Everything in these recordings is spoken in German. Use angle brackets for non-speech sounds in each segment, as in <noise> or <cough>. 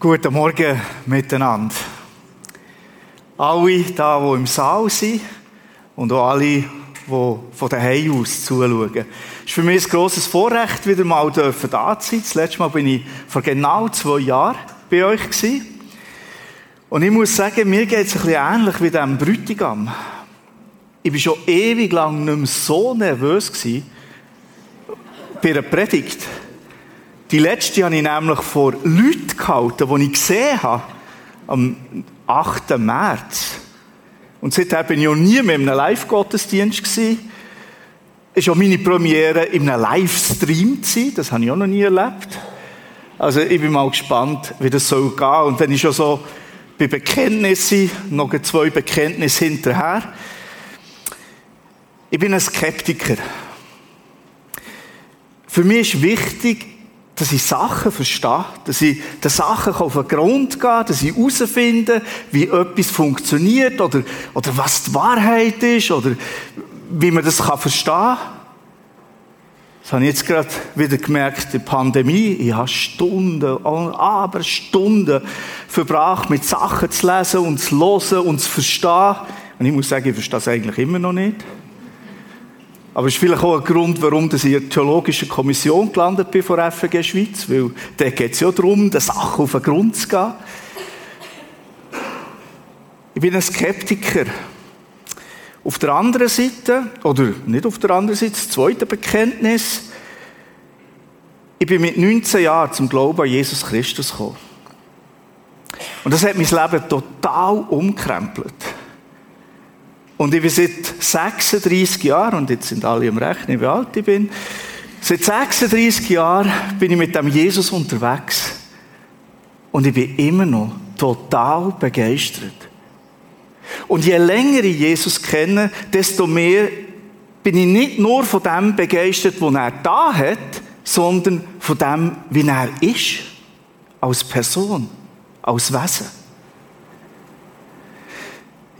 Guten Morgen miteinander. Alle da, die im Saal sind und auch alle, die von daheim aus zuschauen. Es ist für mich ein grosses Vorrecht, wieder mal da zu sein. Das letzte Mal bin ich vor genau zwei Jahren bei euch. Und ich muss sagen, mir geht es ein bisschen ähnlich wie dem Brütigam. Ich war schon ewig lang nicht mehr so nervös bei einer Predigt. Die letzte habe ich nämlich vor Leuten gehalten, die ich gesehen habe, am 8. März. Und seitdem bin ich auch nie mehr in einem Live-Gottesdienst gewesen. Es ist auch meine Premiere, in einem Livestream sein. Das habe ich auch noch nie erlebt. Also ich bin mal gespannt, wie das soll gehen. Und wenn ich schon so bei Bekenntnissen, noch zwei Bekenntnisse hinterher. Ich bin ein Skeptiker. Für mich ist wichtig, dass ich Sachen verstehe, dass ich den Sachen auf den Grund gehe, dass ich herausfinde, wie etwas funktioniert oder, oder was die Wahrheit ist oder wie man das kann verstehen kann. Das habe ich jetzt gerade wieder gemerkt, die Pandemie. Ich habe Stunden, aber Stunden verbracht, mit Sachen zu lesen und zu hören und zu verstehen. Und ich muss sagen, ich verstehe es eigentlich immer noch nicht. Aber es ist vielleicht auch ein Grund, warum ich in der Theologischen Kommission gelandet bin von FG Schweiz, weil da geht es ja darum, der Sache auf den Grund zu gehen. Ich bin ein Skeptiker. Auf der anderen Seite, oder nicht auf der anderen Seite, das zweite Bekenntnis, ich bin mit 19 Jahren zum Glauben an Jesus Christus gekommen. Und das hat mein Leben total umkrempelt. Und ich bin seit 36 Jahren, und jetzt sind alle im Rechnen, wie alt ich bin, seit 36 Jahren bin ich mit dem Jesus unterwegs. Und ich bin immer noch total begeistert. Und je länger ich Jesus kenne, desto mehr bin ich nicht nur von dem begeistert, was er da hat, sondern von dem, wie er ist. Als Person, als Wesen.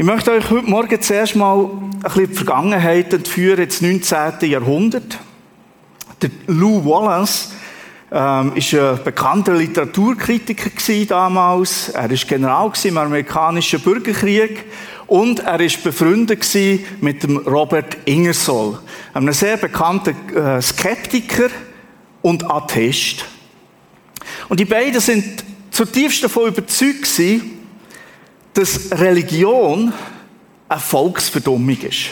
Ich möchte euch heute Morgen zuerst mal ein bisschen die Vergangenheit entführen, ins 19. Jahrhundert. Der Lou Wallace ähm, ist ein bekannter Literaturkritiker damals. Er ist General im amerikanischen Bürgerkrieg und er ist befreundet mit dem Robert Ingersoll, einem sehr bekannten äh, Skeptiker und Atheist. Und die beiden sind zutiefst davon überzeugt gewesen, dass Religion eine Volksverdummung ist.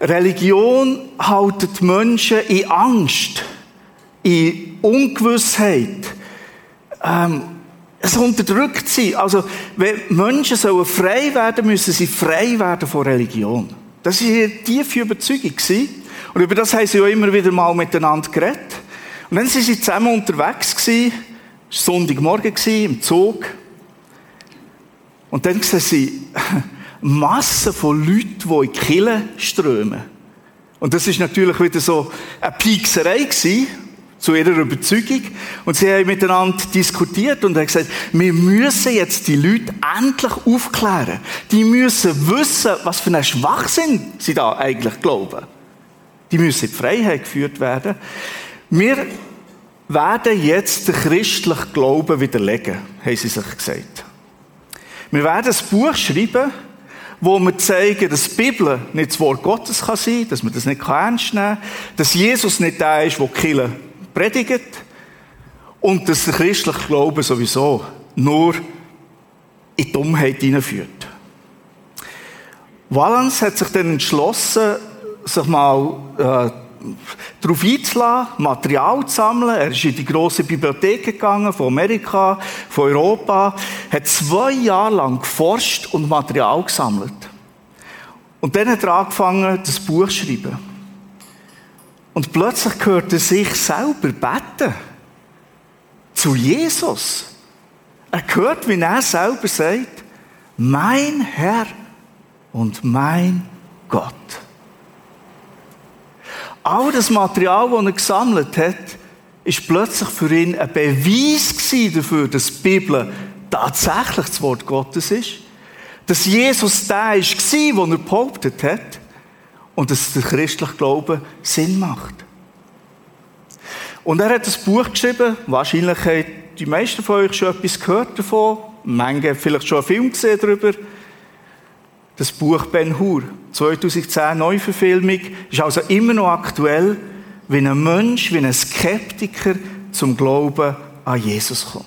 Religion haltet Menschen in Angst, in Ungewissheit. Ähm, es unterdrückt sie. Also, wenn Menschen sollen frei werden, müssen sie frei werden von Religion. Das war ihre tiefe Überzeugung. Und über das haben sie ja immer wieder mal miteinander geredet. Und dann sind sie zusammen unterwegs gewesen, Sonntagmorgen im Zug, und dann sehen sie Massen von Leuten, die in die Kirche strömen. Und das ist natürlich wieder so eine Piekserei gewesen, zu ihrer Überzeugung. Und sie haben miteinander diskutiert und haben gesagt, wir müssen jetzt die Leute endlich aufklären. Die müssen wissen, was für einen Schwachsinn sie da eigentlich glauben. Die müssen in die Freiheit geführt werden. Wir werden jetzt den christlichen Glauben widerlegen, haben sie sich gesagt. Wir werden ein Buch schreiben, wo wir zeigen, dass die Bibel nicht das Wort Gottes kann sein, dass man das nicht ernst nehmen kann, dass Jesus nicht der ist, der Kille predigt und dass der christliche Glaube sowieso nur in die Dummheit hineinführt. Valens hat sich dann entschlossen, sich mal äh, darauf einzulassen, Material zu sammeln. Er ist in die grosse Bibliothek gegangen, von Amerika, von Europa, hat zwei Jahre lang geforscht und Material gesammelt. Und dann hat er angefangen, das Buch zu schreiben. Und plötzlich hört er sich selber beten. Zu Jesus. Er hört, wie er selber sagt, mein Herr und mein Gott. All das Material, das er gesammelt hat, ist plötzlich für ihn ein Beweis dafür, dass die Bibel tatsächlich das Wort Gottes ist. Dass Jesus der war, den er behauptet hat. Und dass der christliche Glaube Sinn macht. Und er hat ein Buch geschrieben, wahrscheinlich haben die meisten von euch schon etwas gehört davon, manche vielleicht schon einen Film gesehen darüber. Das Buch Ben Hur, 2010 Neuverfilmung, ist also immer noch aktuell, wie ein Mensch, wie ein Skeptiker zum Glauben an Jesus kommt.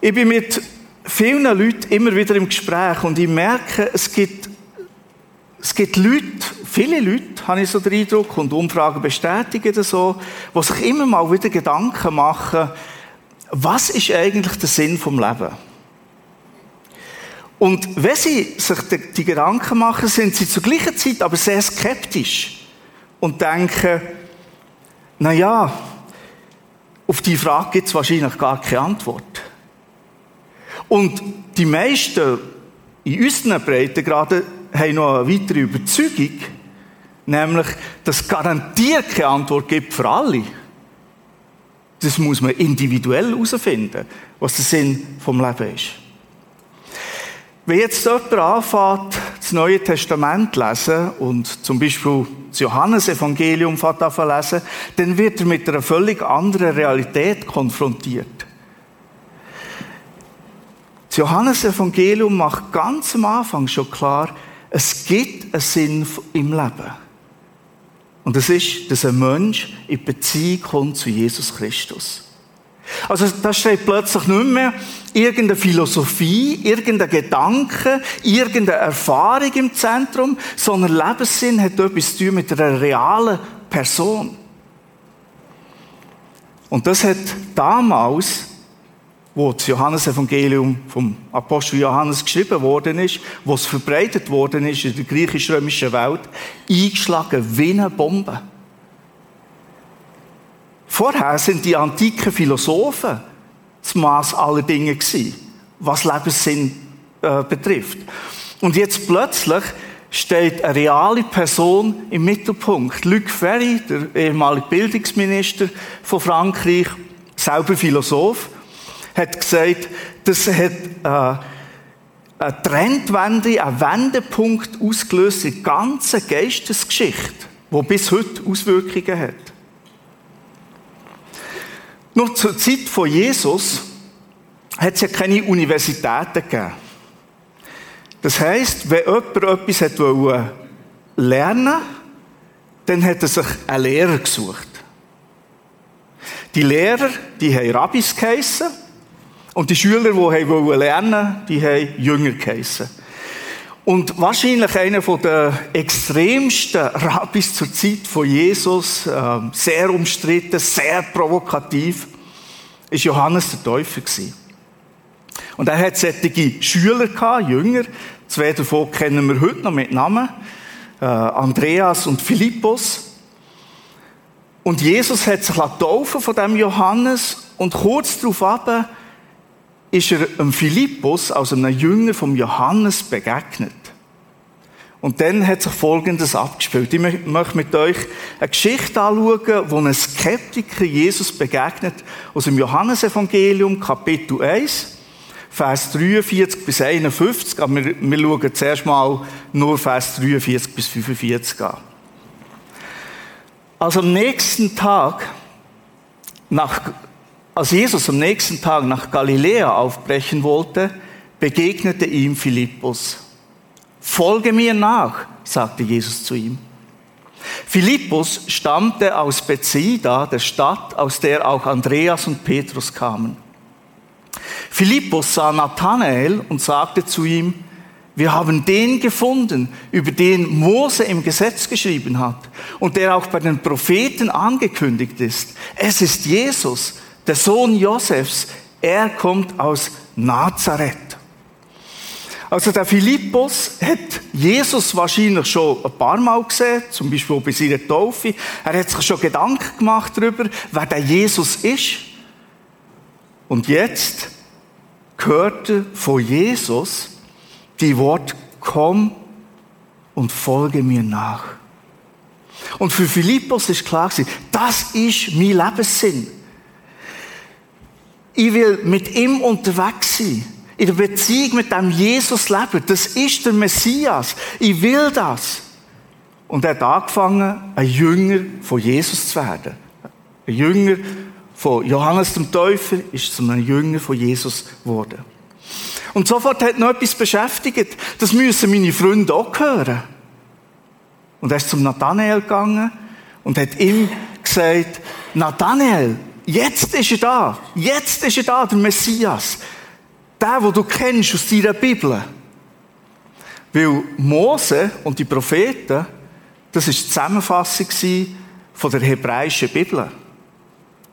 Ich bin mit vielen Leuten immer wieder im Gespräch und ich merke, es gibt, es gibt Leute, viele Leute, habe ich so den Eindruck, und Umfragen bestätigen das so, die sich immer mal wieder Gedanken machen, was ist eigentlich der Sinn vom Leben? Und wenn sie sich die, Gedanken machen, sind sie zur gleichen Zeit aber sehr skeptisch und denken, na ja, auf die Frage gibt es wahrscheinlich gar keine Antwort. Und die meisten in unseren Breitengraden haben noch eine weitere Überzeugung, nämlich, dass es garantiert keine Antwort gibt für alle. Das muss man individuell herausfinden, was der Sinn vom Leben ist. Wenn jetzt jemand anfängt, das Neue Testament zu lesen und zum Beispiel das Johannesevangelium lesen, dann wird er mit einer völlig anderen Realität konfrontiert. Das Johannesevangelium macht ganz am Anfang schon klar, es gibt einen Sinn im Leben. Und das ist, dass ein Mensch in Beziehung kommt zu Jesus Christus. Also da steht plötzlich nicht mehr irgendeine Philosophie, irgendein Gedanke, irgendeine Erfahrung im Zentrum, sondern Lebenssinn hat etwas zu tun mit einer realen Person. Und das hat damals wo das Johannesevangelium vom Apostel Johannes geschrieben worden ist, wo es verbreitet worden ist in der griechisch-römischen Welt, eingeschlagen wie eine Bombe. Vorher sind die antiken Philosophen das Maß aller Dinge gewesen, was Lebenssinn äh, betrifft. Und jetzt plötzlich steht eine reale Person im Mittelpunkt. Luc Ferry, der ehemalige Bildungsminister von Frankreich, selber Philosoph, hat gesagt, das hat äh, eine Trendwende, einen Wendepunkt ausgelöst in der ganzen Geistesgeschichte, die bis heute Auswirkungen hat. Noch zur Zeit von Jesus hat es ja keine Universitäten gegeben. Das heisst, wenn jemand etwas hat lernen dann hat er sich einen Lehrer gesucht. Die Lehrer, die haben Rabbis geheissen. Und die Schüler, die lernen wollten, die haben Jünger geheissen. Und wahrscheinlich einer der extremsten Rabbis zur Zeit von Jesus, ähm, sehr umstritten, sehr provokativ, ist Johannes der Täufer Und er hat solche Schüler gehabt, Jünger. Zwei davon kennen wir heute noch mit Namen. Äh, Andreas und Philippus. Und Jesus hat sich taufen von dem Johannes und kurz darauf ab ist er einem Philippus, also einem Jünger vom Johannes, begegnet. Und dann hat sich Folgendes abgespielt. Ich möchte mit euch eine Geschichte anschauen, wo ein Skeptiker Jesus begegnet, aus dem Johannesevangelium, Kapitel 1, Vers 43 bis 51. Aber wir, wir schauen zuerst mal nur Vers 43 bis 45 an. Also am nächsten Tag, nach als Jesus am nächsten Tag nach Galiläa aufbrechen wollte, begegnete ihm Philippus. Folge mir nach, sagte Jesus zu ihm. Philippus stammte aus Bethsaida, der Stadt, aus der auch Andreas und Petrus kamen. Philippus sah Nathanael und sagte zu ihm, wir haben den gefunden, über den Mose im Gesetz geschrieben hat und der auch bei den Propheten angekündigt ist. Es ist Jesus, der Sohn Josefs, er kommt aus Nazareth. Also der Philippus hat Jesus wahrscheinlich schon ein paar Mal gesehen, zum Beispiel bei seiner Taufe. Er hat sich schon Gedanken gemacht darüber, wer der Jesus ist. Und jetzt hört er von Jesus die Wort, komm und folge mir nach. Und für Philippus ist klar das ist mein Lebenssinn. Ich will mit ihm unterwegs sein. In der Beziehung mit dem Jesus leben. Das ist der Messias. Ich will das. Und er hat angefangen, ein Jünger von Jesus zu werden. Ein Jünger von Johannes dem Täufer ist zu einem Jünger von Jesus geworden. Und sofort hat noch etwas beschäftigt. Das müssen meine Freunde auch hören. Und er ist zum Nathanael gegangen und hat ihm gesagt, Nathanael, jetzt ist er da. Jetzt ist er da, der Messias. Der, wo du kennst aus deiner Bibel. Weil Mose und die Propheten, das ist die Zusammenfassung von der hebräischen Bibel.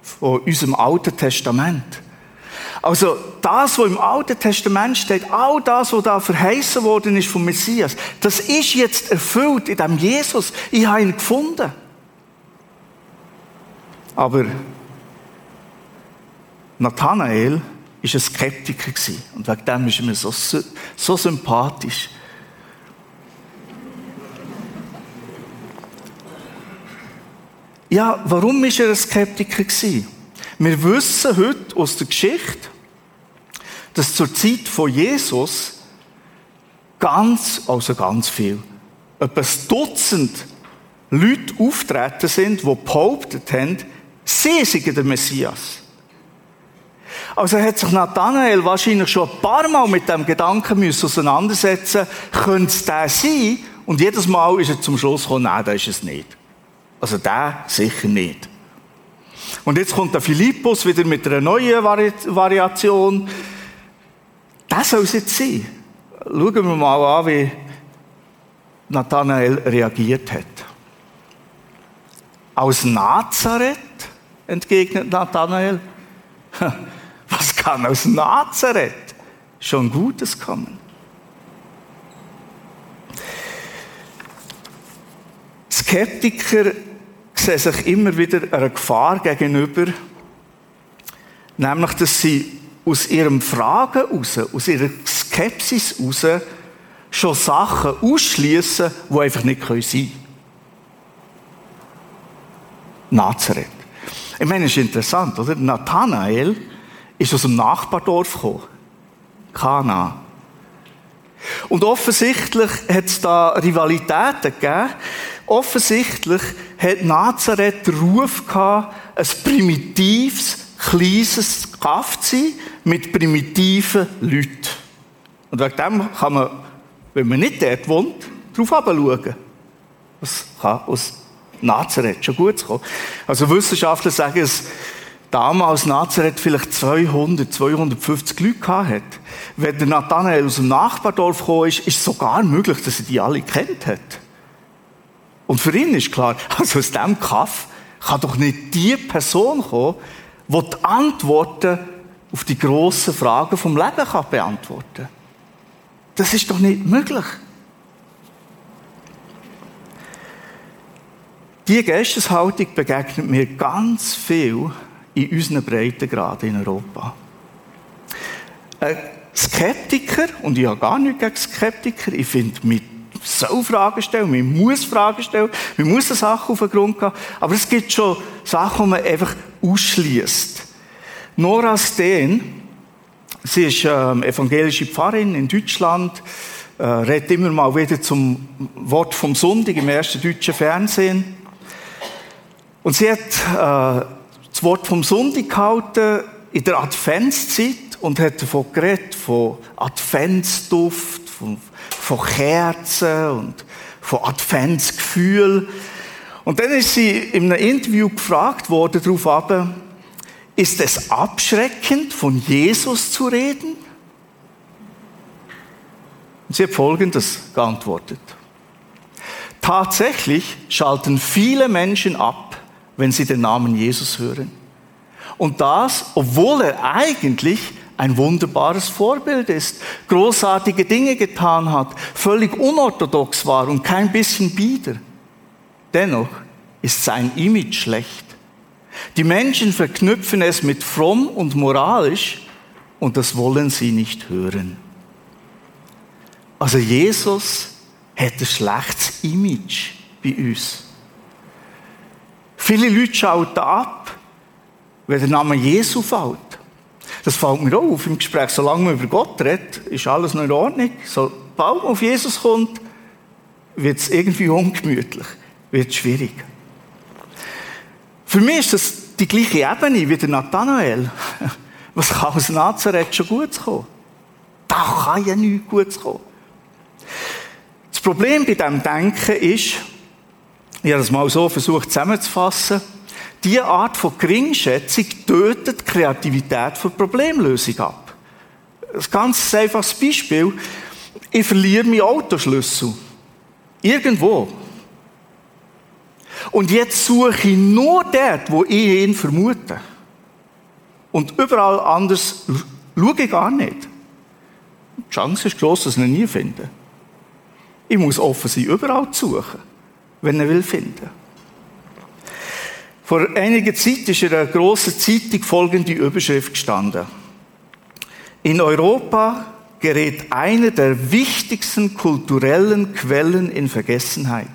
Von unserem Alten Testament. Also das, was im Alten Testament steht, all das, was da verheißen worden ist vom Messias, das ist jetzt erfüllt in dem Jesus. Ich habe ihn gefunden. Aber Nathanael war ein Skeptiker und wegen dem ist er mir so, so sympathisch. Ja, warum war er ein Skeptiker Wir wissen heute aus der Geschichte, dass zur Zeit von Jesus ganz, also ganz viel, etwa ein Dutzend Leute auftreten sind, die behauptet haben, sie seien der Messias. Also hat sich Nathanael wahrscheinlich schon ein paar Mal mit dem Gedanken müssen auseinandersetzen, könnte es der sein? Und jedes Mal ist er zum Schluss gekommen, nein, das ist es nicht. Also der sicher nicht. Und jetzt kommt der Philippus wieder mit einer neuen Vari Variation. Das soll es jetzt sein. Schauen wir mal an, wie Nathanael reagiert hat. Aus Nazareth, entgegnet Nathanael. Kann aus Nazareth schon Gutes kommen? Skeptiker sehen sich immer wieder einer Gefahr gegenüber, nämlich, dass sie aus ihrem Fragen raus, aus ihrer Skepsis raus, schon Sachen ausschließen, die einfach nicht sein können. Nazareth. Ich meine, es ist interessant, oder? Nathanael ist aus dem Nachbardorf gekommen. Kana. Und offensichtlich hat es da Rivalitäten gegeben. Offensichtlich hat Nazareth den Ruf gehabt, ein primitives, kleines Kaff zu sein, mit primitiven Leuten. Und wegen dem kann man, wenn man nicht dort wohnt, darauf schauen. Was kann aus Nazareth schon gut kommen. Also Wissenschaftler sagen es, damals Nazareth vielleicht 200, 250 Leute gehabt hat. Wenn der Nathanael aus dem Nachbardorf gekommen ist, ist es sogar möglich, dass er die alle kennt hat. Und für ihn ist klar, <laughs> also aus diesem Kaff kann doch nicht die Person kommen, die die Antworten auf die grossen Fragen vom Leben kann beantworten kann. Das ist doch nicht möglich. Diese Geisteshaltung begegnet mir ganz viel in unseren Breitengraden in Europa. Ein Skeptiker, und ich habe gar nichts gegen Skeptiker, ich finde, man soll Fragen stellen, man muss Fragen stellen, man muss eine Sache auf den Grund gehen, aber es gibt schon Sachen, die man einfach ausschließt. Nora Steen, sie ist ähm, evangelische Pfarrerin in Deutschland, äh, redet immer mal wieder zum Wort vom Sonntag im ersten deutschen Fernsehen. Und sie hat äh, das Wort vom Sonntag gehalten in der Adventszeit und hat davon geredet, von Adventsduft, von, von Kerzen und von Adventsgefühl. Und dann ist sie in einem Interview gefragt worden, darauf ab, ist es abschreckend, von Jesus zu reden? Und sie hat Folgendes geantwortet. Tatsächlich schalten viele Menschen ab, wenn sie den Namen Jesus hören. Und das, obwohl er eigentlich ein wunderbares Vorbild ist, großartige Dinge getan hat, völlig unorthodox war und kein bisschen bieder. Dennoch ist sein Image schlecht. Die Menschen verknüpfen es mit fromm und moralisch und das wollen sie nicht hören. Also Jesus hat ein schlechtes Image bei uns. Viele Leute schalten ab, wenn der Name Jesu fällt. Das fällt mir auch auf im Gespräch. Solange man über Gott redet, ist alles noch in Ordnung. Sobald man auf Jesus kommt, wird es irgendwie ungemütlich, wird es schwierig. Für mich ist das die gleiche Ebene wie der Nathanael. <laughs> Was kann aus Nazareth schon gut kommen? Da kann ja nichts Gutes kommen. Das Problem bei diesem Denken ist, ich habe das mal so versucht zusammenzufassen, diese Art von Geringschätzung tötet die Kreativität für Problemlösung ab. Ein ganz einfaches Beispiel. Ich verliere meinen Autoschlüssel. Irgendwo. Und jetzt suche ich nur dort, wo ich ihn vermute. Und überall anders schaue ich gar nicht. Die Chance ist groß, dass ich ihn nie finde. Ich muss offen sein, überall zu suchen, wenn er will finden. Vor einiger Zeit ist in einer grossen Zeitung folgende Überschrift gestanden. In Europa gerät eine der wichtigsten kulturellen Quellen in Vergessenheit.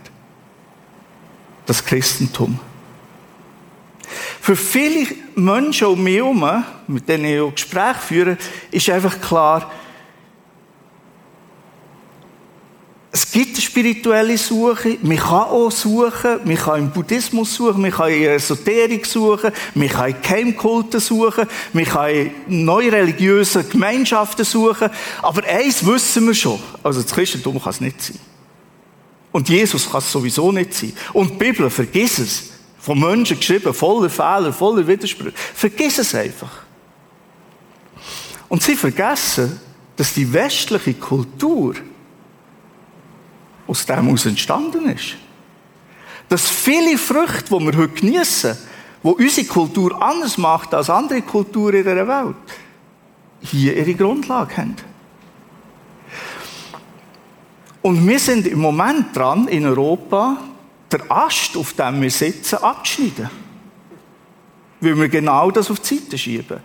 Das Christentum. Für viele Menschen um mich herum, mit denen ich auch Gespräche führe, ist einfach klar, es gibt eine spirituelle Suche, man kann auch suchen, man kann im Buddhismus suchen, man kann in Esoterik suchen, man kann in Keimkulten suchen, man kann in neue religiöse Gemeinschaften suchen, aber eins wissen wir schon, also das Christentum kann es nicht sein. Und Jesus kann es sowieso nicht sein. Und die Bibel, vergiss es, von Menschen geschrieben, voller Fehler, voller Widersprüche, vergiss es einfach. Und sie vergessen, dass die westliche Kultur aus dem heraus entstanden ist. Dass viele Früchte, die wir heute genießen, die unsere Kultur anders macht als andere Kulturen in dieser Welt, hier ihre Grundlage haben. Und wir sind im Moment dran, in Europa, der Ast, auf dem wir sitzen, abzuschneiden. Weil wir genau das auf die Seite schieben.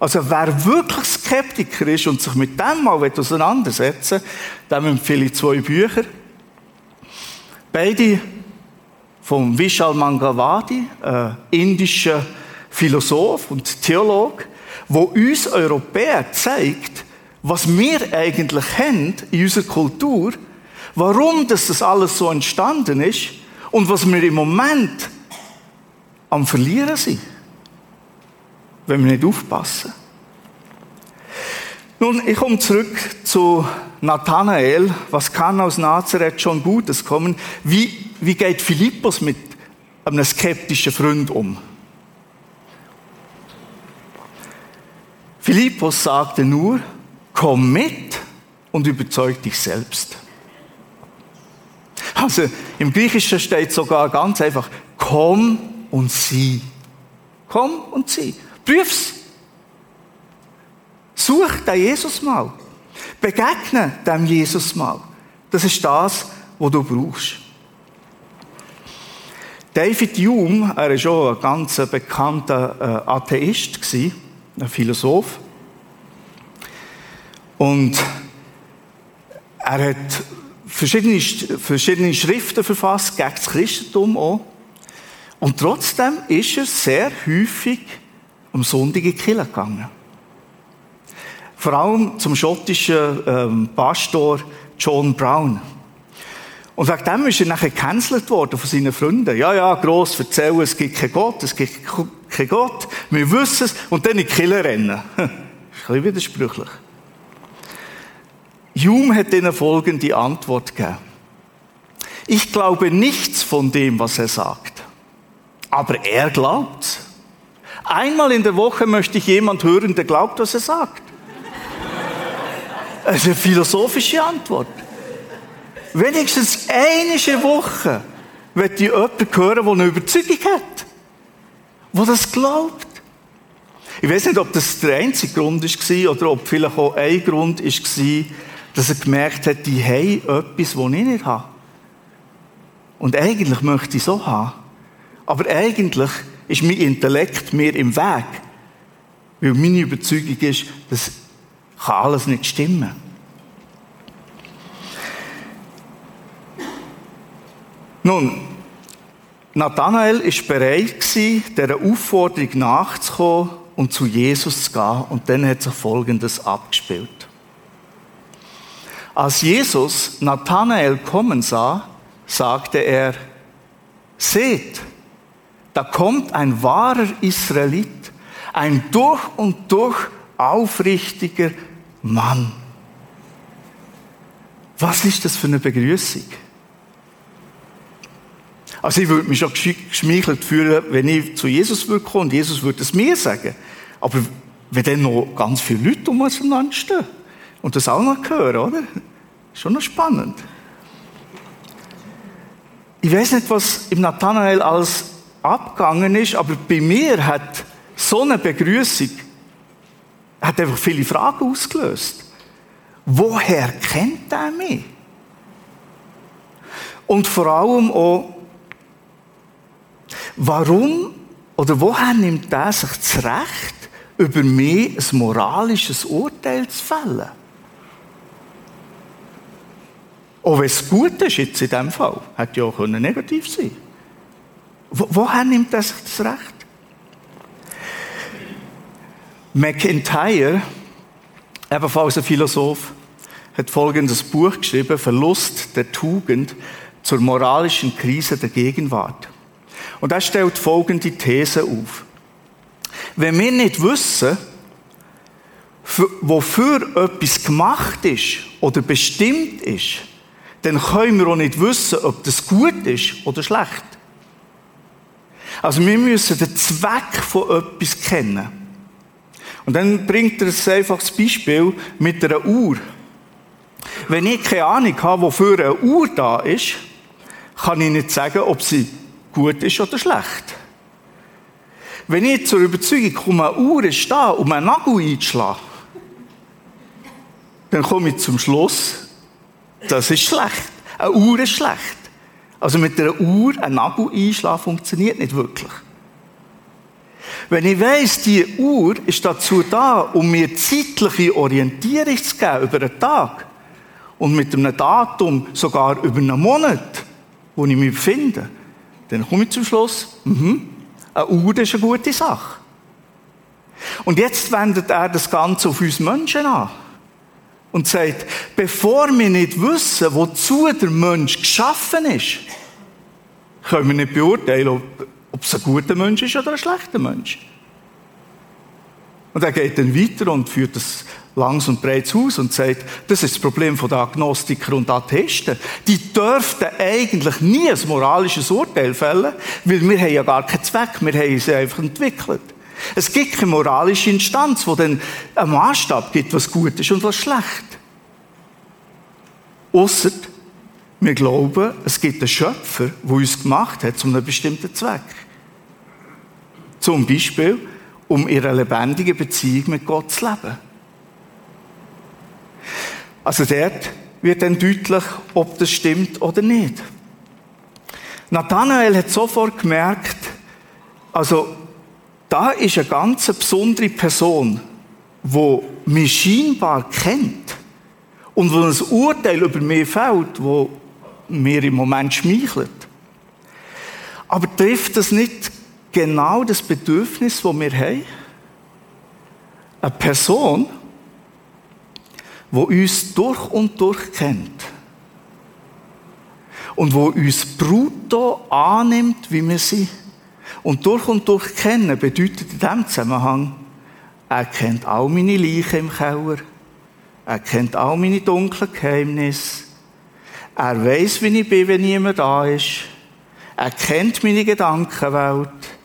Also wer wirklich Skeptiker ist und sich mit dem mal auseinandersetzen will, dem empfehle ich zwei Bücher. Beide vom Vishal Mangavadi, äh, indischer Philosoph und Theologe, wo uns Europäer zeigt, was wir eigentlich haben in unserer Kultur, warum das alles so entstanden ist und was wir im Moment am Verlieren sind, wenn wir nicht aufpassen. Nun, ich komme zurück zu Nathanael. Was kann aus Nazareth schon Gutes kommen? Wie, wie geht Philippus mit einem skeptischen Freund um? Philippus sagte nur, komm mit und überzeug dich selbst. Also im Griechischen steht sogar ganz einfach, komm und sieh. Komm und sieh. Prüf's. Such den Jesus mal. Begegne dem Jesus mal. Das ist das, was du brauchst. David Hume, er war schon ein ganz bekannter äh, Atheist, ein Philosoph. Und er hat verschiedene, verschiedene Schriften verfasst gegen das Christentum auch. Und trotzdem ist er sehr häufig am Sonntag in die Kirche gegangen. Vor allem zum schottischen ähm, Pastor John Brown. Und wegen dem ist er nachher gecancelt worden von seinen Freunden. Ja, ja, gross erzählen, es gibt keinen Gott, es gibt keinen Gott, wir wissen es, und dann in die Kille rennen. <laughs> ist ein bisschen widersprüchlich. Hume hat ihnen folgende Antwort gegeben. Ich glaube nichts von dem, was er sagt. Aber er glaubt. Einmal in der Woche möchte ich jemand hören, der glaubt, was er sagt. Das ist eine philosophische Antwort. Wenigstens eine Woche wird ich jemanden hören, der eine Überzeugung hat. Der das glaubt. Ich weiß nicht, ob das der einzige Grund war oder ob vielleicht auch ein Grund war, dass er gemerkt hat, die haben etwas, das ich nicht habe. Und eigentlich möchte ich so haben. Aber eigentlich ist mein Intellekt mir im Weg. Weil meine Überzeugung ist, das kann alles nicht stimmen. Nun, Nathanael war bereit, dieser Aufforderung nachzukommen und zu Jesus zu gehen. Und dann hat sich Folgendes abgespielt. Als Jesus Nathanael kommen sah, sagte er, seht, da kommt ein wahrer Israelit, ein durch und durch aufrichtiger Mann. Was ist das für eine Begrüßung? Also ich würde mich schon geschmeichelt fühlen, wenn ich zu Jesus würde und Jesus würde es mir sagen. Aber wenn dann noch ganz viele Leute um uns stehen und das auch noch hören, oder? Schon noch spannend. Ich weiß nicht, was im Nathanael alles abgegangen ist, aber bei mir hat so eine Begrüßung hat einfach viele Fragen ausgelöst. Woher kennt er mich? Und vor allem auch, warum oder woher nimmt er sich das Recht, über mich ein moralisches Urteil zu fällen? Auch wenn es gut ist, jetzt in diesem Fall, hätte ja auch negativ sein Wo, Woher nimmt er sich das Recht? McIntyre, ebenfalls ein Philosoph, hat folgendes Buch geschrieben, Verlust der Tugend zur moralischen Krise der Gegenwart. Und er stellt folgende These auf. Wenn wir nicht wissen, wofür etwas gemacht ist oder bestimmt ist, dann können wir auch nicht wissen, ob das gut ist oder schlecht. Also wir müssen den Zweck von etwas kennen. Und dann bringt er ein einfaches Beispiel mit einer Uhr. Wenn ich keine Ahnung habe, wofür eine Uhr da ist, kann ich nicht sagen, ob sie gut ist oder schlecht. Wenn ich zur Überzeugung komme, eine Uhr ist da, um einen Nagel einzuschlagen, dann komme ich zum Schluss, das ist schlecht. Eine Uhr ist schlecht. Also mit einer Uhr einen Nagel einschlagen funktioniert nicht wirklich. Wenn ich weiss, die Uhr ist dazu da, um mir zeitliche Orientierung zu geben über den Tag und mit einem Datum sogar über einen Monat, wo ich mich befinde, dann komme ich zum Schluss, mhm, eine Uhr ist eine gute Sache. Und jetzt wendet er das Ganze auf uns Menschen an und sagt, bevor wir nicht wissen, wozu der Mensch geschaffen ist, können wir nicht beurteilen, ob ob es ein guter Mensch ist oder ein schlechter Mensch. Und er geht dann weiter und führt das langs und breit aus und sagt, das ist das Problem der Agnostiker und Atheisten. Die dürften eigentlich nie ein moralisches Urteil fällen, weil wir haben ja gar keinen Zweck, wir haben sie einfach entwickelt. Es gibt keine moralische Instanz, die dann einen Maßstab gibt, was gut ist und was schlecht. Ausser wir glauben, es gibt einen Schöpfer, der uns gemacht hat zu einem bestimmten Zweck. Zum Beispiel, um in einer lebendigen Beziehung mit Gott zu leben. Also dort wird dann deutlich, ob das stimmt oder nicht. Nathanael hat sofort gemerkt, also da ist eine ganz besondere Person, die mich scheinbar kennt und wo ein Urteil über mich fällt, wo mir im Moment schmeichelt. Aber trifft das nicht genau das Bedürfnis, das wir haben? Eine Person, die uns durch und durch kennt und wo uns brutto annimmt, wie wir sind. Und durch und durch kennen bedeutet in diesem Zusammenhang, er kennt all meine Leichen im Keller, er kennt all meine dunklen Geheimnisse, er weiß, wie ich bin, wenn niemand da ist. Er kennt meine Gedankenwelt.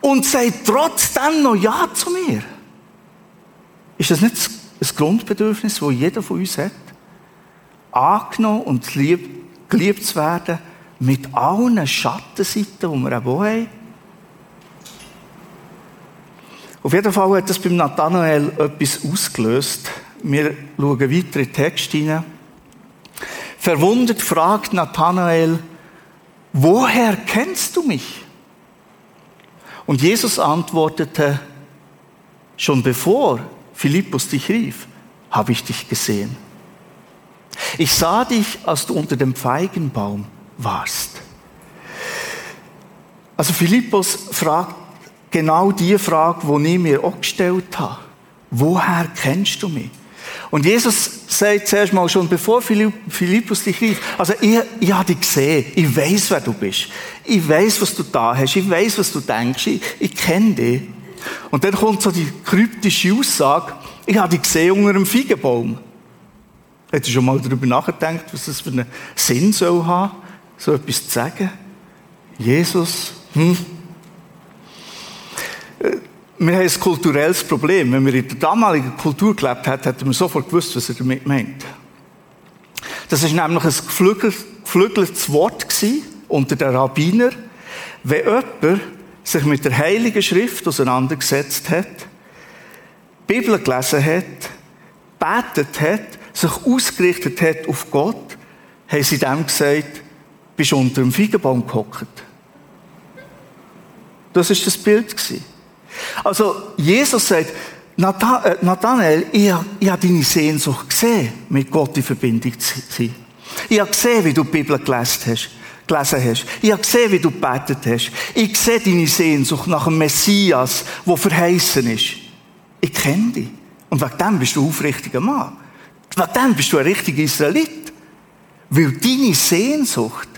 Und sagt trotzdem noch Ja zu mir. Ist das nicht ein Grundbedürfnis, das jeder von uns hat? Angenommen und lieb, geliebt zu werden mit allen Schattenseiten, die wir auch haben? Auf jeden Fall hat das beim Nathanael etwas ausgelöst. Wir schauen weiter in den Text hinein. Verwundert fragt Nathanael, woher kennst du mich? Und Jesus antwortete, schon bevor Philippus dich rief, habe ich dich gesehen. Ich sah dich, als du unter dem Feigenbaum warst. Also Philippus fragt genau die Frage, die ich mir auch gestellt habe. Woher kennst du mich? Und Jesus sagt zuerst mal schon, bevor Philippus dich rief, also ich, ich habe dich gesehen, ich weiß, wer du bist. Ich weiß, was du da hast, ich weiß, was du denkst, ich, ich kenne dich. Und dann kommt so die kryptische Aussage, ich habe dich gesehen unter einem Feigenbaum. Hättest du schon mal darüber nachgedacht, was das für einen Sinn soll haben, so etwas zu sagen? Jesus, hm? Äh, wir haben ein kulturelles Problem. Wenn wir in der damaligen Kultur gelebt hätten, hätten wir sofort gewusst, was er damit meint. Das ist nämlich ein geflügeltes Wort unter den Rabbiner, wenn jemand sich mit der Heiligen Schrift auseinandergesetzt hat, die Bibel gelesen hat, betet hat, sich ausgerichtet hat auf Gott, haben sie dem gesagt, bist unter dem Feigenbaum gehockt. Das ist das Bild. Also, Jesus sagt, äh, Nathanael, ich, ich habe deine Sehnsucht gesehen, mit Gott in Verbindung zu sein. Ich habe gesehen, wie du die Bibel gelesen hast. Gelesen hast. Ich habe gesehen, wie du gebetet hast. Ich sehe deine Sehnsucht nach dem Messias, der verheißen ist. Ich kenne dich. Und wegen dem bist du ein aufrichtiger Mann. Wegen dem bist du ein richtiger Israelit. Weil deine Sehnsucht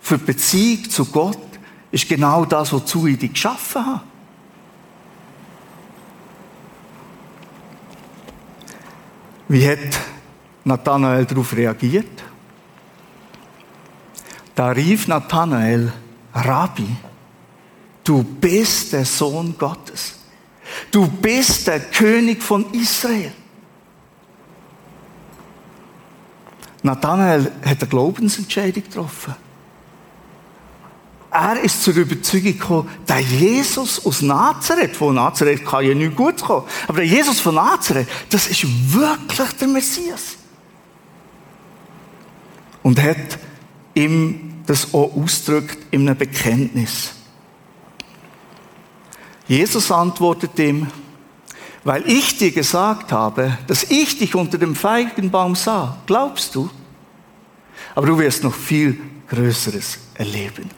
für die Beziehung zu Gott ist genau das, wozu ich dich geschaffen habe. Wie hat Nathanael darauf reagiert? Da rief Nathanael, Rabbi, du bist der Sohn Gottes. Du bist der König von Israel. Nathanael hat eine Glaubensentscheidung getroffen. Er ist zur Überzeugung gekommen, der Jesus aus Nazareth, von Nazareth kann ja nicht gut kommen, aber der Jesus von Nazareth, das ist wirklich der Messias. Und hat ihm das auch ausdrückt in einem Bekenntnis. Jesus antwortet ihm, weil ich dir gesagt habe, dass ich dich unter dem Feigenbaum sah, glaubst du? Aber du wirst noch viel Größeres erleben.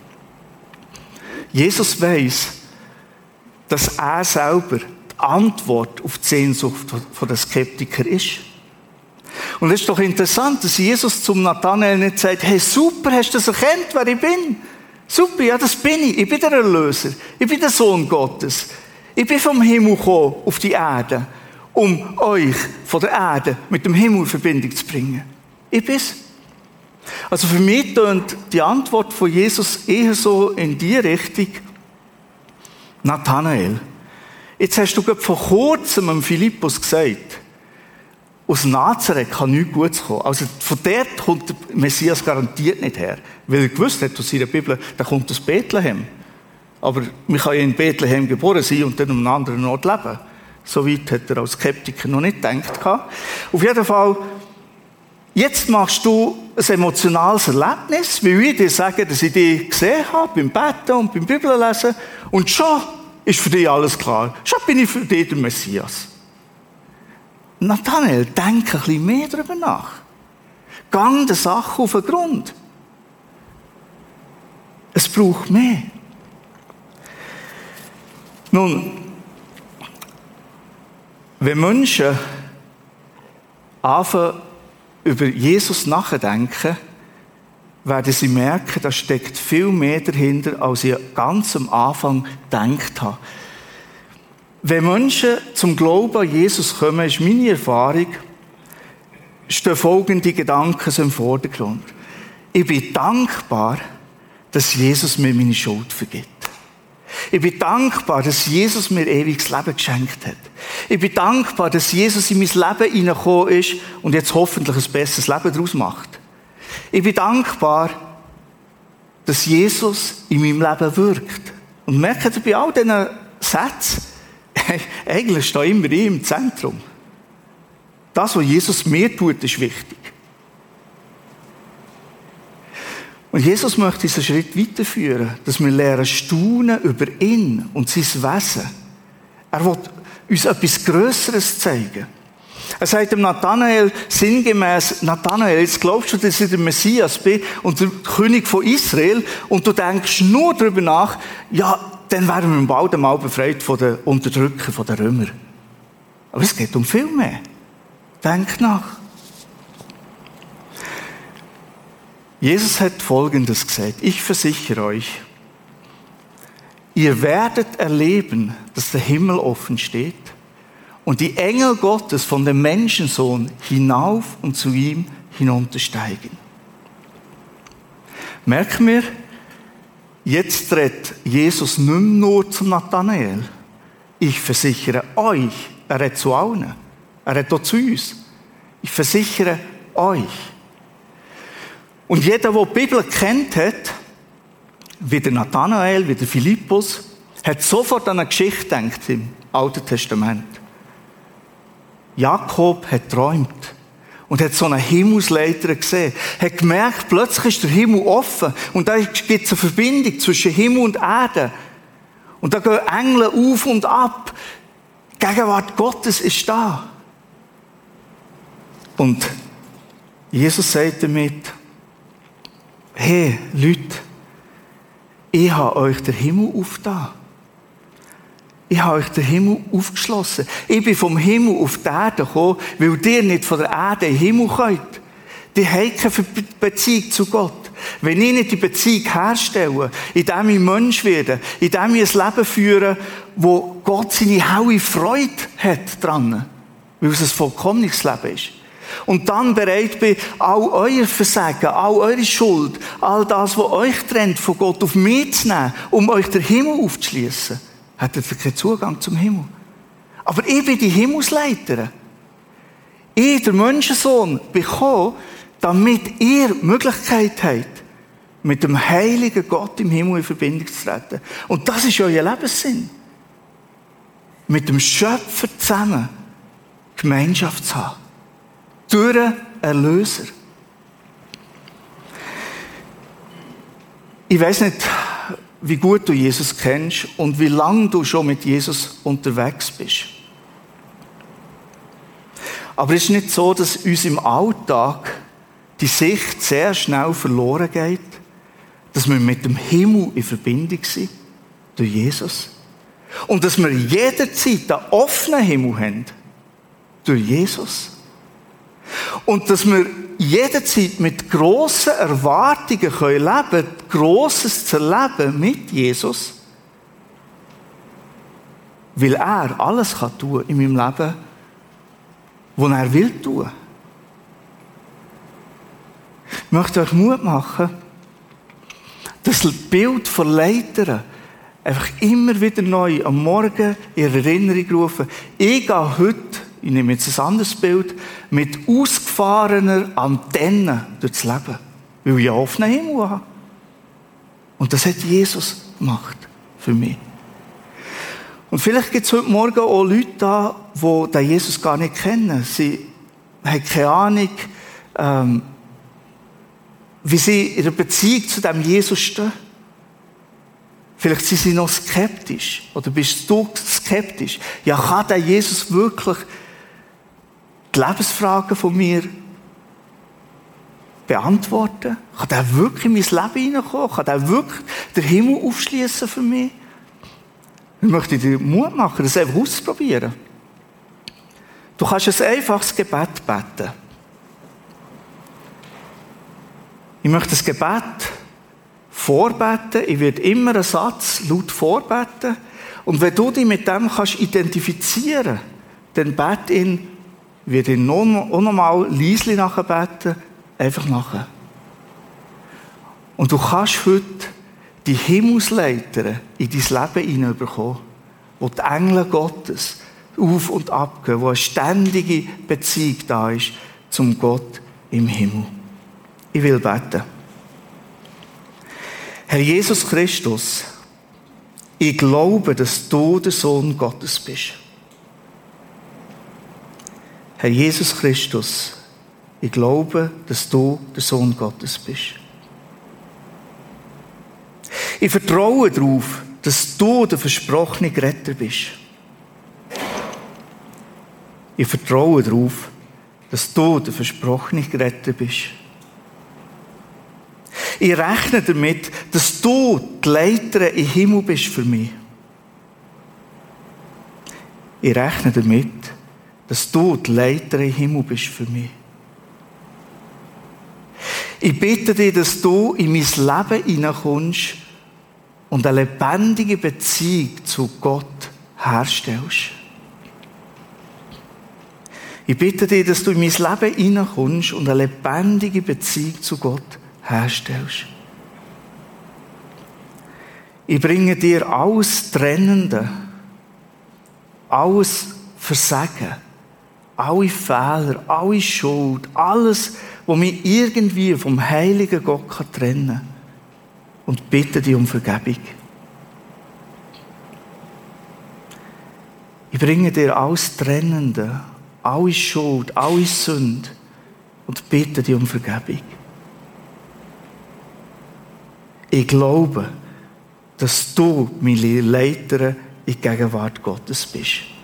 Jesus weiß, dass er selber die Antwort auf die Sehnsucht der Skeptiker ist. Und es ist doch interessant, dass Jesus zum Nathanael nicht sagt, hey super, hast du das erkannt, wer ich bin? Super, ja, das bin ich. Ich bin der Erlöser. Ich bin der Sohn Gottes. Ich bin vom Himmel gekommen auf die Erde, um euch von der Erde mit dem Himmel in Verbindung zu bringen. Ich bin's. Also für mich tönt die Antwort von Jesus eher so in die Richtung, Nathanael, jetzt hast du gerade vor kurzem Philippus gesagt, aus Nazareth kann nichts Gutes kommen. Also von dort kommt der Messias garantiert nicht her. Weil er gewusst hat aus seiner Bibel, der kommt aus Bethlehem. Aber man kann ja in Bethlehem geboren sein und dann an einem anderen Ort leben. So weit hat er als Skeptiker noch nicht gedacht. Auf jeden Fall, Jetzt machst du ein emotionales Erlebnis, wie ich dir sage, dass ich dich gesehen habe beim Betten und beim Bibellesen. Und schon ist für dich alles klar. Schon bin ich für dich der Messias. Nathanael, denk ein bisschen mehr darüber nach. Gang der Sache auf den Grund. Es braucht mehr. Nun, wenn Menschen anfangen, über Jesus nachdenken, werden sie merken, da steckt viel mehr dahinter, als ich ganz am Anfang gedacht habe. Wenn Menschen zum Glauben an Jesus kommen, ist meine Erfahrung, stehen folgende Gedanken im Vordergrund. Ich bin dankbar, dass Jesus mir meine Schuld vergibt. Ich bin dankbar, dass Jesus mir ewiges Leben geschenkt hat. Ich bin dankbar, dass Jesus in mein Leben hineingekommen ist und jetzt hoffentlich ein besseres Leben daraus macht. Ich bin dankbar, dass Jesus in meinem Leben wirkt. Und merkt ihr bei all diesen Sätzen, <laughs> eigentlich steht immer ich im Zentrum. Das, was Jesus mir tut, ist wichtig. Und Jesus möchte diesen Schritt weiterführen, dass wir lernen staunen über ihn und sein Wesen. Er will uns etwas Größeres zeigen. Er sagt dem Nathanael sinngemäß, Nathanael, jetzt glaubst du, dass ich der Messias bin und der König von Israel und du denkst nur darüber nach, ja, dann wären wir bald einmal befreit von den Unterdrücken der Römer. Aber es geht um viel mehr. Denkt nach. Jesus hat Folgendes gesagt. Ich versichere euch, ihr werdet erleben, dass der Himmel offen steht und die Engel Gottes von dem Menschensohn hinauf und zu ihm hinuntersteigen. Merken wir, jetzt redet Jesus nicht nur zum Nathanael. Ich versichere euch, er redet zu allen. Er redet auch zu uns. Ich versichere euch. Und jeder, der die Bibel kennt hat, wie der Nathanael, wie der Philippus, hat sofort an eine Geschichte gedacht im Alten Testament. Jakob hat träumt und hat so einen Himmelsleiter gesehen. Hat gemerkt, plötzlich ist der Himmel offen und da gibt es eine Verbindung zwischen Himmel und Erde. Und da gehen Engel auf und ab. Die Gegenwart Gottes ist da. Und Jesus sagt damit, hey, Leute, ich habe euch den Himmel aufgetan. Ich habe euch den Himmel aufgeschlossen. Ich bin vom Himmel auf die Erde gekommen, weil ihr nicht von der Erde in den Himmel könnt. Die haben keine Beziehung zu Gott. Wenn ich nicht die Beziehung herstelle, indem ich Mensch werde, indem ich ein Leben führe, wo Gott seine hohe Freude hat dran, weil es ein vollkommenes Leben ist, und dann bereit bin, all euer Versagen, all eure Schuld, all das, was euch trennt von Gott, auf mich zu nehmen, um euch den Himmel aufzuschließen, hättet ihr keinen Zugang zum Himmel. Aber ich bin die Himmelsleiterin. Ich, der Menschensohn, bekomme, damit ihr Möglichkeit habt, mit dem heiligen Gott im Himmel in Verbindung zu treten. Und das ist euer Lebenssinn. Mit dem Schöpfer zusammen Gemeinschaft zu haben durch einen Erlöser. Ich weiß nicht, wie gut du Jesus kennst und wie lange du schon mit Jesus unterwegs bist. Aber es ist nicht so, dass uns im Alltag die Sicht sehr schnell verloren geht, dass wir mit dem Himmel in Verbindung sind, durch Jesus. Und dass wir jederzeit einen offenen Himmel haben, durch Jesus. Und dass wir jederzeit mit grossen Erwartungen können leben Grosses zu erleben mit Jesus. Weil er alles kann tun in meinem Leben, was er will tun. Ich möchte euch Mut machen, das Bild von Leitern einfach immer wieder neu am Morgen in Erinnerung rufen. Ich gehe heute ich nehme jetzt ein anderes Bild, mit ausgefahrener Antenne durchs Leben. Weil ich einen offenen Himmel habe. Und das hat Jesus gemacht für mich. Und vielleicht gibt es heute Morgen auch Leute da, die den Jesus gar nicht kennen. Sie haben keine Ahnung, ähm, wie sie in der Beziehung zu dem Jesus stehen. Vielleicht sind sie noch skeptisch. Oder bist du skeptisch? Ja, kann der Jesus wirklich die Lebensfragen von mir beantworten? Kann der wirklich in mein Leben hineinkommen? Kann der wirklich den Himmel aufschließen für mich? Ich möchte dir Mut machen, das einfach auszuprobieren. Du kannst ein einfaches Gebet beten. Ich möchte das Gebet vorbeten. Ich werde immer einen Satz laut vorbeten. Und wenn du dich mit dem kannst identifizieren, dann bete ihn wird ihn auch nochmal leislich nachbeten, einfach nachher. Und du kannst heute die Himmelsleiter in dein Leben hineinbekommen, wo die Engel Gottes auf und ab gehen, wo eine ständige Beziehung da ist zum Gott im Himmel. Ich will beten. Herr Jesus Christus, ich glaube, dass du der Sohn Gottes bist. Herr Jesus Christus, ich glaube, dass du der Sohn Gottes bist. Ich vertraue darauf, dass du der versprochene Retter bist. Ich vertraue darauf, dass du der versprochene Retter bist. Ich rechne damit, dass du die Leiter im Himmel bist für mich. Ich rechne damit, dass du die Leiter im Himmel bist für mich. Ich bitte dich, dass du in mein Leben hineinkommst und eine lebendige Beziehung zu Gott herstellst. Ich bitte dich, dass du in mein Leben hineinkommst und eine lebendige Beziehung zu Gott herstellst. Ich bringe dir alles Trennende, alles Versagen, alle Fehler, alle Schuld, alles, was mich irgendwie vom heiligen Gott trennen kann. Und bitte dich um Vergebung. Ich bringe dir alles Trennende, alle Schuld, alle Sünde und bitte dich um Vergebung. Ich glaube, dass du meine Leiterin in die Gegenwart Gottes bist.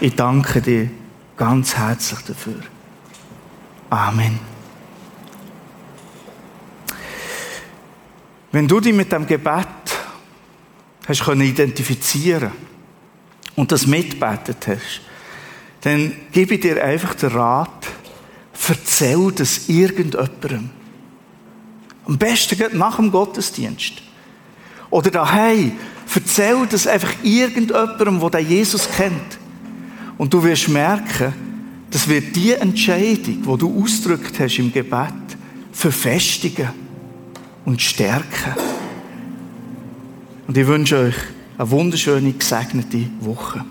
Ich danke dir ganz herzlich dafür. Amen. Wenn du dich mit dem Gebet hast können identifizieren und das mitbetet hast, dann gebe ich dir einfach den Rat, erzähl das irgendjemandem. Am besten geht nach dem Gottesdienst. Oder daheim, erzähl das einfach irgendjemandem, der Jesus kennt. Und du wirst merken, das wird die Entscheidung, die du ausdrückt hast im Gebet, verfestigen und stärken. Und ich wünsche euch eine wunderschöne, gesegnete Woche.